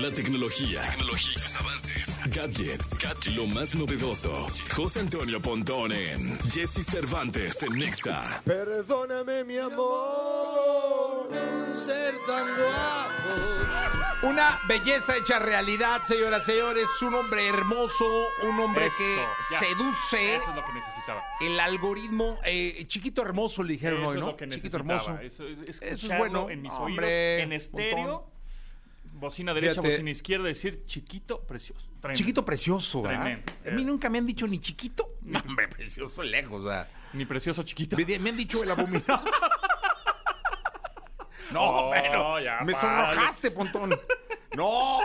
La tecnología, tecnología, los avances, gadgets, lo más novedoso. José Antonio Pontón en Jesse Cervantes en Nexa. Perdóname, mi amor, ser tan guapo. Una belleza hecha realidad, señoras y señores. Un hombre hermoso, un hombre Eso, que ya. seduce. Eso es lo que necesitaba. El algoritmo, eh, chiquito hermoso le dijeron Eso hoy, es ¿no? lo que chiquito necesitaba. hermoso. Eso es, es bueno. en mis Hombre, oídos, en estéreo, bocina derecha, Fíjate. bocina izquierda, decir chiquito, precioso. Tremendo. Chiquito precioso, ¿verdad? Tremendo. A mí nunca me han dicho ni chiquito. No, hombre, precioso lejos, ¿verdad? Mi precioso chiquito. Me, me han dicho el abominable. No, Oh, bueno, ya, me sonrojaste, Pontón. No,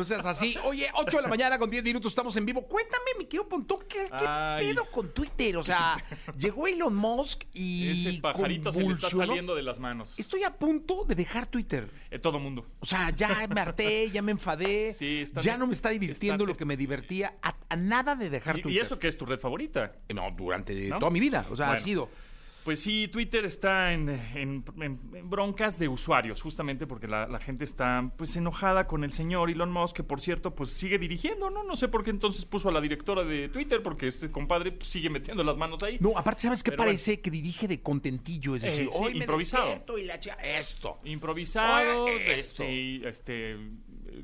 no seas así. Oye, 8 de la mañana con 10 minutos estamos en vivo. Cuéntame, mi querido Pontón, ¿qué, qué Ay. pedo con Twitter? O sea, llegó Elon Musk y Ese pajarito se le está convulsionó. saliendo de las manos. Estoy a punto de dejar Twitter. Eh, todo mundo. O sea, ya me harté, ya me enfadé. Sí, está- ya no me está divirtiendo está- lo que me divertía. A, a nada de dejar Y, Twitter. y eso que es tu red favorita. No, durante ¿No? toda mi vida. O sea, ha Bueno. sido. Pues sí, Twitter está en, en- en- en broncas de usuarios, justamente porque la, la gente está pues enojada con el señor Elon Musk, que por cierto, pues sigue dirigiendo, ¿no? No sé por qué entonces puso a la directora de Twitter, porque este compadre pues, sigue metiendo las manos ahí. No, aparte, ¿sabes qué Pero parece? Que dirige de contentillo. Es decir, Eh, sí, hoy improvisado. y la Esto. Improvisado, Oye, esto. este, este,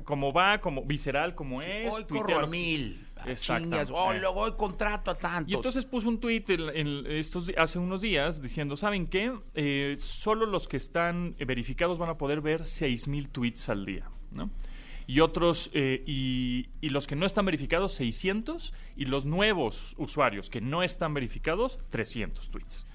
como va, como visceral como es. hoy corro a mil. Exacto. Eh. luego hoy contrato a tantos. Y entonces puso un en- en estos, hace unos días diciendo, ¿saben qué? Eh, solo los que están verificados van a poder ver 6.000 tweets al día, ¿no? Y otros, eh, y, y los que no están verificados, 600, y los nuevos usuarios que no están verificados, 300 tweets.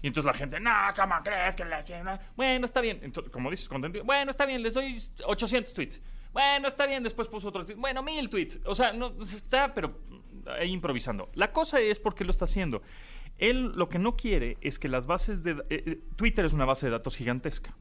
Y entonces la gente, no, ¿cómo crees que la chingada?". Bueno, está bien. Entonces, como dices, contento. Bueno, está bien, les doy 800 tweets. Bueno, está bien, después puso otros tweets. Bueno, 1000 tweets. O sea, no, está, pero ahí improvisando. La cosa es por qué lo está haciendo. Él lo que no quiere es que las bases de... eh, eh, Twitter es una base de datos gigantesca.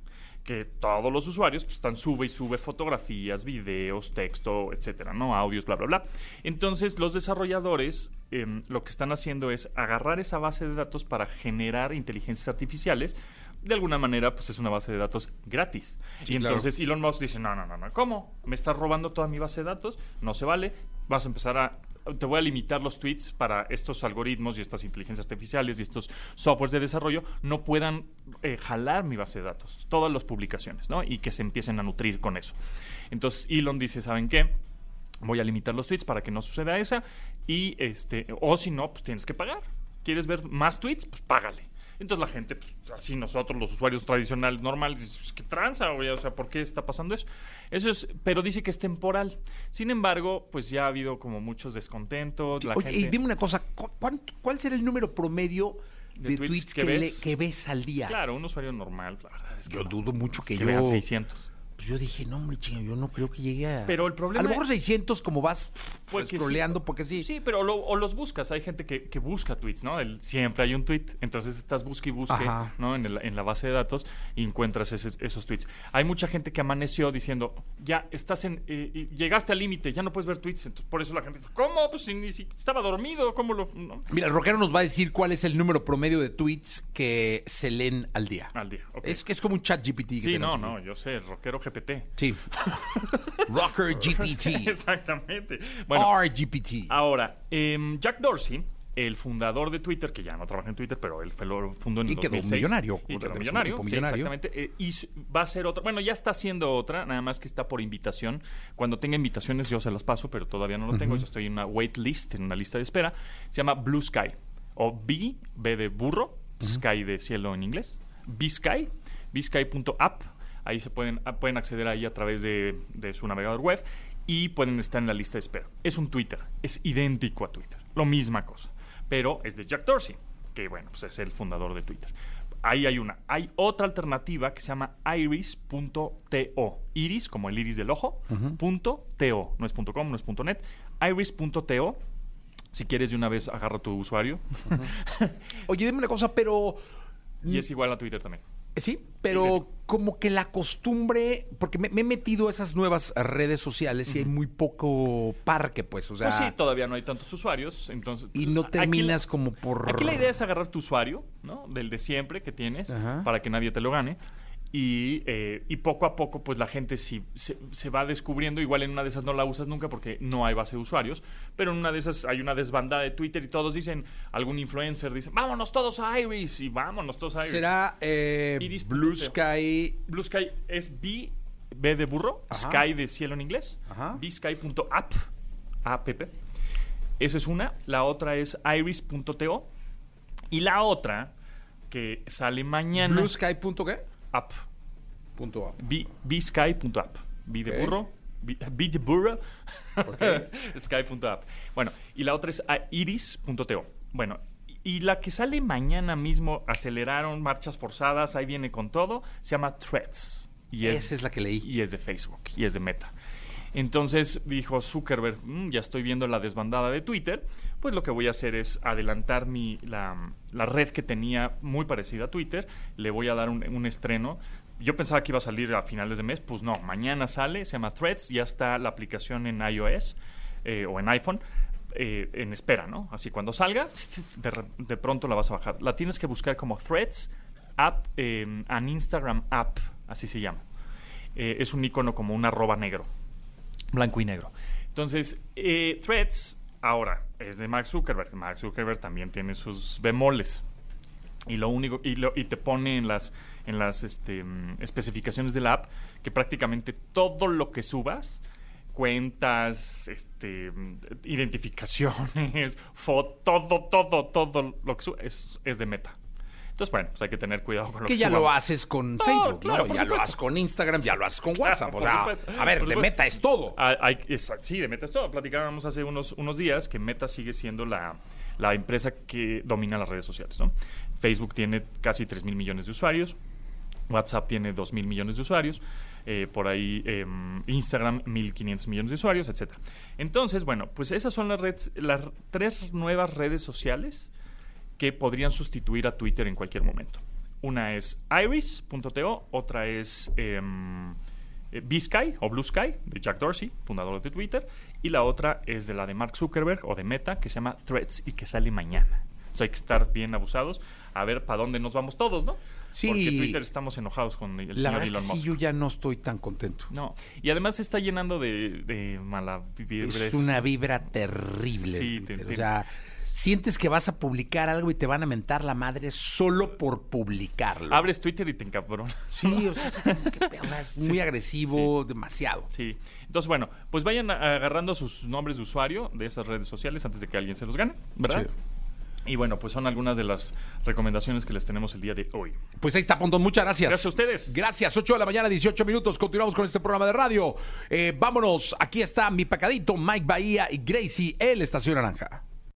Que todos los usuarios pues, están sube y sube fotografías, videos, texto, etcétera, ¿no? Audios, bla, bla, bla. Entonces, los desarrolladores em, lo que están haciendo es agarrar esa base de datos para generar inteligencias artificiales. De alguna manera, pues es una base de datos gratis. Sí, y claro. entonces Elon Musk dice, no, no, no, no, ¿cómo? ¿Me estás robando toda mi base de datos? No se vale. Vas a empezar a... Te voy a limitar los tweets para estos algoritmos y estas inteligencias artificiales y estos softwares de desarrollo no puedan eh, jalar mi base de datos, todas las publicaciones, ¿no? Y que se empiecen a nutrir con eso. Entonces Elon dice, ¿saben qué? Voy a limitar los tweets para que no suceda esa y este o si no pues tienes que pagar. ¿Quieres ver más tweets? Pues págale. Entonces la gente, pues, así nosotros, los usuarios tradicionales normales, pues, ¿qué tranza? güey? O sea, ¿por qué está pasando eso? Eso es, pero dice que es temporal. Sin embargo, pues ya ha habido como muchos descontentos. La Oye, y dime una cosa. ¿cu- cuánto- ¿Cuál será el número promedio de, ¿De tweets, tweets que, le- ves? que ves al día? Claro, un usuario normal, la verdad es que Yo no. dudo mucho que, que yo... vean 600. Yo dije, no, hombre, chinga, yo no creo que llegue a... Pero el problema- A lo mejor 600 como vas Pues que scrolleando, sí. porque sí. Sí, pero lo- o los buscas. Hay gente que, que busca tweets, ¿no? El- siempre hay un tweet. Entonces estás busque y busque, Ajá. ¿no? En, el- en la base de datos y encuentras ese- esos tweets. Hay mucha gente que amaneció diciendo, ya estás en. eh, llegaste al límite, ya no puedes ver tweets. Entonces por eso la gente, ¿cómo? Pues si ni si estaba dormido, ¿cómo lo.? no? Mira, el rockero nos va a decir cuál es el número promedio de tweets que se leen al día. Al día. ok. Es que es como un chat GPT. que sí, no, no, yo sé, rockero GPT. Sí. Rocker GPT. Exactamente. Bueno, RGPT. Ahora, em, Jack Dorsey, el fundador de Twitter, que ya no trabaja en Twitter, pero él lo fundó en Y quedó 2006. millonario, Y quedó millonario, sí, exactamente. eh, y va a ser otra, bueno, ya está haciendo otra, nada más que está por invitación. Cuando tenga invitaciones yo se las paso, pero todavía no lo tengo. Yo estoy en una wait list, en una lista de espera. Se llama Blue Sky, o B, B de burro, Sky de cielo en inglés. B-Sky, bsky.app. Ahí se pueden, ah, pueden acceder ahí a través de, de su navegador web y pueden estar en la lista de espera. Es un Twitter, es idéntico a Twitter, lo misma cosa, pero es de Jack Dorsey, que bueno, pues es el fundador de Twitter. Ahí hay una. Hay otra alternativa que se llama iris.to. Iris, como el iris del ojo, punto .to. No es punto .com, no es punto .net. Iris.to. Si quieres de una vez agarra tu usuario. Oye, dime una cosa, pero... y es igual a Twitter también. Sí, pero como que la costumbre, porque me, me he metido a esas nuevas redes sociales y hay muy poco parque, pues, o sea, Pues sí, todavía no hay tantos usuarios, entonces... y no aquí terminas como por... Aquí la idea es agarrar tu usuario, ¿no? Del de siempre que tienes, Ajá. para que nadie te lo gane. Y, eh, y poco a poco, pues la gente sí se, se va descubriendo. Igual en una de esas no la usas nunca porque no hay base de usuarios. Pero en una de esas hay una desbandada de Twitter y todos dicen, algún influencer dice, vámonos todos a Iris. Y vámonos todos a Iris. Será eh, Iris Blue. Sky. Blue Sky es B, B de burro, Ajá. Sky de cielo en inglés, bsky.app, app. Esa es una. La otra es iris.to. Y la otra, que sale mañana, Blue Sky. Qué? App, Punto app. B- bsky.app. B de Ok. burro, B, B de burro, Ok. sky.app. Bueno, y la otra es ah, iris.to. Bueno, y la que sale mañana mismo, aceleraron, marchas forzadas, ahí viene con todo, se llama Threads. Y Esa es la que leí. y es de Facebook y es de Meta. Entonces dijo Zuckerberg, "Mm, ya estoy viendo la desbandada de Twitter, pues lo que voy a hacer es adelantar mi, la, la red que tenía muy parecida a Twitter, le voy a dar un, estreno. Yo pensaba que iba a salir a finales de mes, pues no, mañana sale, se llama Threads, ya está la aplicación en iOS eh, o en iPhone. eh, en espera, ¿no? Así cuando salga, de, de pronto la vas a bajar. La tienes que buscar como Threads App, eh, an Instagram App, así se llama. Eh, es un icono como un arroba negro, blanco y negro. Entonces, eh, Threads ahora es de Mark Zuckerberg. Mark Zuckerberg también tiene sus bemoles. Y lo único, y, lo- y te pone en las, en las este, mm, especificaciones de la app que prácticamente todo lo que subas, cuentas, este, mm, identificaciones, fotos, todo, todo, todo lo que es, es de meta. Entonces, bueno, pues hay que tener cuidado con lo que Que ya lo haces con Facebook, claro, ¿no? Ya lo haces con Instagram, ya lo haces con WhatsApp. o sea, supuesto, a ver, por de supuesto. meta es todo. Ah, hay- es- sí, de Meta es todo. Platicábamos hace unos, unos días que Meta sigue siendo la, la empresa que domina las redes sociales. ¿no? Facebook tiene casi 3 mil millones de usuarios. WhatsApp tiene 2 mil millones de usuarios. eh, por ahí em, Instagram 1.500 millones de usuarios, etc. Entonces, bueno, pues esas son las, redes, las tres nuevas redes sociales que podrían sustituir a Twitter en cualquier momento. Una es iris.to, otra es em, eh, B-Sky o Blue Sky de Jack Dorsey, fundador de Twitter, y la otra es de la de Mark Zuckerberg o de Meta, que se llama Threads y que sale mañana. Entonces hay que estar bien abusados a ver para dónde nos vamos todos, ¿no? Sí. Porque Twitter estamos enojados con el La señor verdad es que Elon sí, Musk. yo ya no estoy tan contento. No, y además se está llenando de, de mala vibra. Es una vibra terrible. Sí, te o sea, sientes que vas a publicar algo y te van a mentar la madre solo por publicarlo. Abres Twitter y te encabronas. Sí, o sea, es, como que, o sea, es muy agresivo, demasiado. Sí. Entonces, bueno, pues vayan agarrando sus nombres de usuario de esas redes sociales antes de que alguien se los gane, ¿verdad? Sí. Y bueno, pues son algunas de las recomendaciones que les tenemos el día de hoy. Pues ahí está, Pontón. Muchas gracias. Gracias a ustedes. Gracias. 8 de la mañana, 18 minutos. Continuamos con este programa de radio. Eh, vámonos. Aquí está mi pacadito, Mike Bahía y Gracie, el Estación Naranja.